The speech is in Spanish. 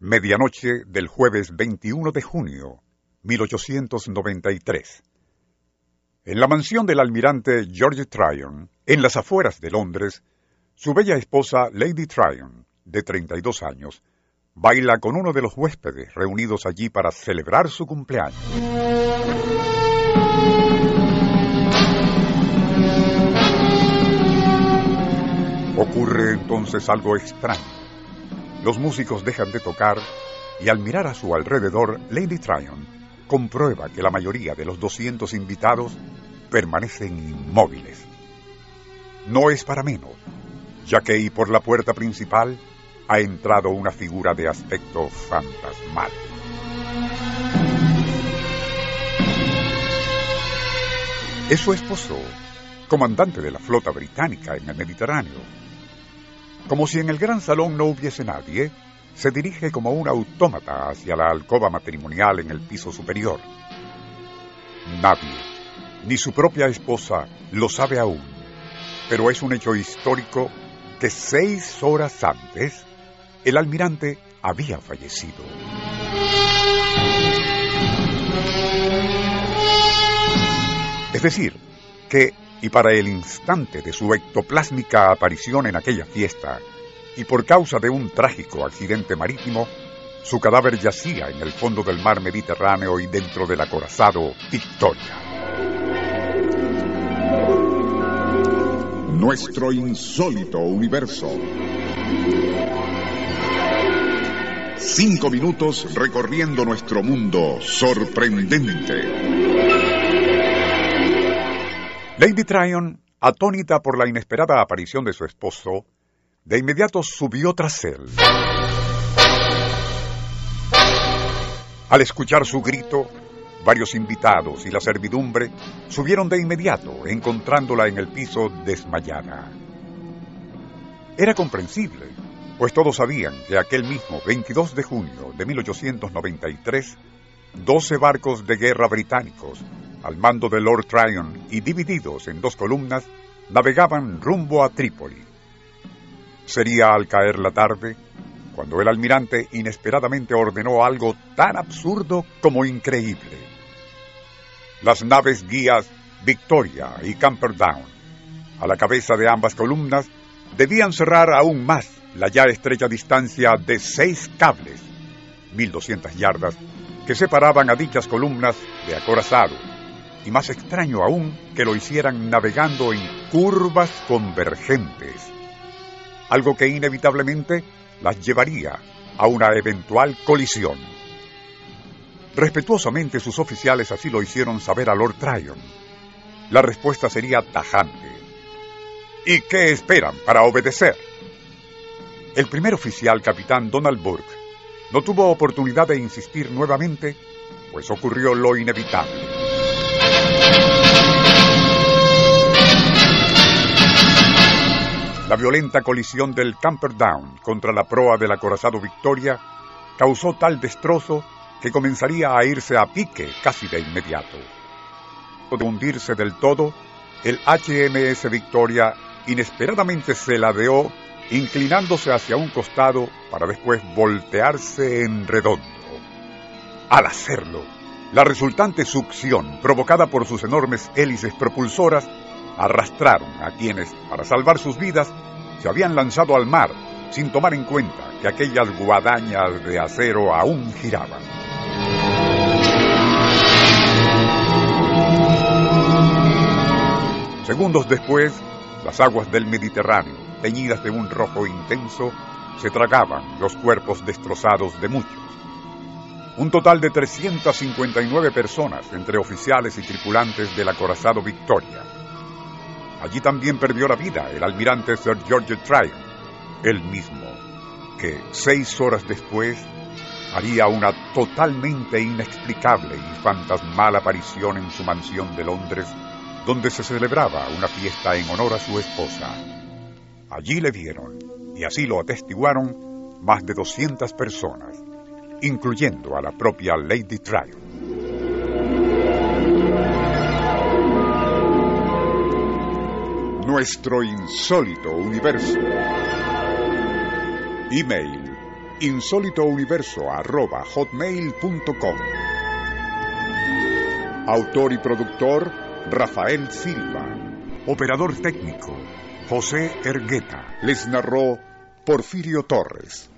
Medianoche del jueves 21 de junio, 1893. En la mansión del almirante George Tryon, en las afueras de Londres, su bella esposa Lady Tryon, de 32 años, baila con uno de los huéspedes reunidos allí para celebrar su cumpleaños. Ocurre entonces algo extraño. Los músicos dejan de tocar y al mirar a su alrededor, Lady Tryon comprueba que la mayoría de los 200 invitados permanecen inmóviles. No es para menos, ya que y por la puerta principal ha entrado una figura de aspecto fantasmal. Es su esposo, comandante de la flota británica en el Mediterráneo. Como si en el gran salón no hubiese nadie, se dirige como un autómata hacia la alcoba matrimonial en el piso superior. Nadie, ni su propia esposa, lo sabe aún, pero es un hecho histórico que seis horas antes el almirante había fallecido. Es decir, que, y para el instante de su ectoplásmica aparición en aquella fiesta, y por causa de un trágico accidente marítimo, su cadáver yacía en el fondo del mar Mediterráneo y dentro del acorazado Victoria. Nuestro insólito universo. Cinco minutos recorriendo nuestro mundo sorprendente. Lady Tryon, atónita por la inesperada aparición de su esposo, de inmediato subió tras él. Al escuchar su grito, varios invitados y la servidumbre subieron de inmediato, encontrándola en el piso desmayada. Era comprensible, pues todos sabían que aquel mismo 22 de junio de 1893, 12 barcos de guerra británicos, al mando de Lord Tryon y divididos en dos columnas, navegaban rumbo a Trípoli. Sería al caer la tarde cuando el almirante inesperadamente ordenó algo tan absurdo como increíble. Las naves guías Victoria y Camperdown, a la cabeza de ambas columnas, debían cerrar aún más la ya estrecha distancia de seis cables, 1200 yardas, que separaban a dichas columnas de acorazado, y más extraño aún que lo hicieran navegando en curvas convergentes, algo que inevitablemente las llevaría a una eventual colisión. Respetuosamente sus oficiales así lo hicieron saber a Lord Tryon. La respuesta sería tajante. ¿Y qué esperan para obedecer? El primer oficial, capitán Donald Burke, no tuvo oportunidad de insistir nuevamente, pues ocurrió lo inevitable. La violenta colisión del Camperdown contra la proa del acorazado Victoria causó tal destrozo que comenzaría a irse a pique casi de inmediato. De hundirse del todo, el HMS Victoria inesperadamente se ladeó, inclinándose hacia un costado para después voltearse en redondo. Al hacerlo, la resultante succión, provocada por sus enormes hélices propulsoras, arrastraron a quienes, para salvar sus vidas, se habían lanzado al mar sin tomar en cuenta que aquellas guadañas de acero aún giraban. Segundos después, las aguas del Mediterráneo, teñidas de un rojo intenso, se tragaban los cuerpos destrozados de muchos. Un total de 359 personas, entre oficiales y tripulantes del acorazado Victoria. Allí también perdió la vida el almirante Sir George Tryon, el mismo que seis horas después haría una totalmente inexplicable y fantasmal aparición en su mansión de Londres, donde se celebraba una fiesta en honor a su esposa. Allí le vieron, y así lo atestiguaron, más de 200 personas, incluyendo a la propia Lady Tryon. Nuestro insólito universo. Email insólitouniverso.hotmail.com Autor y productor Rafael Silva. Operador técnico José Ergueta. Les narró Porfirio Torres.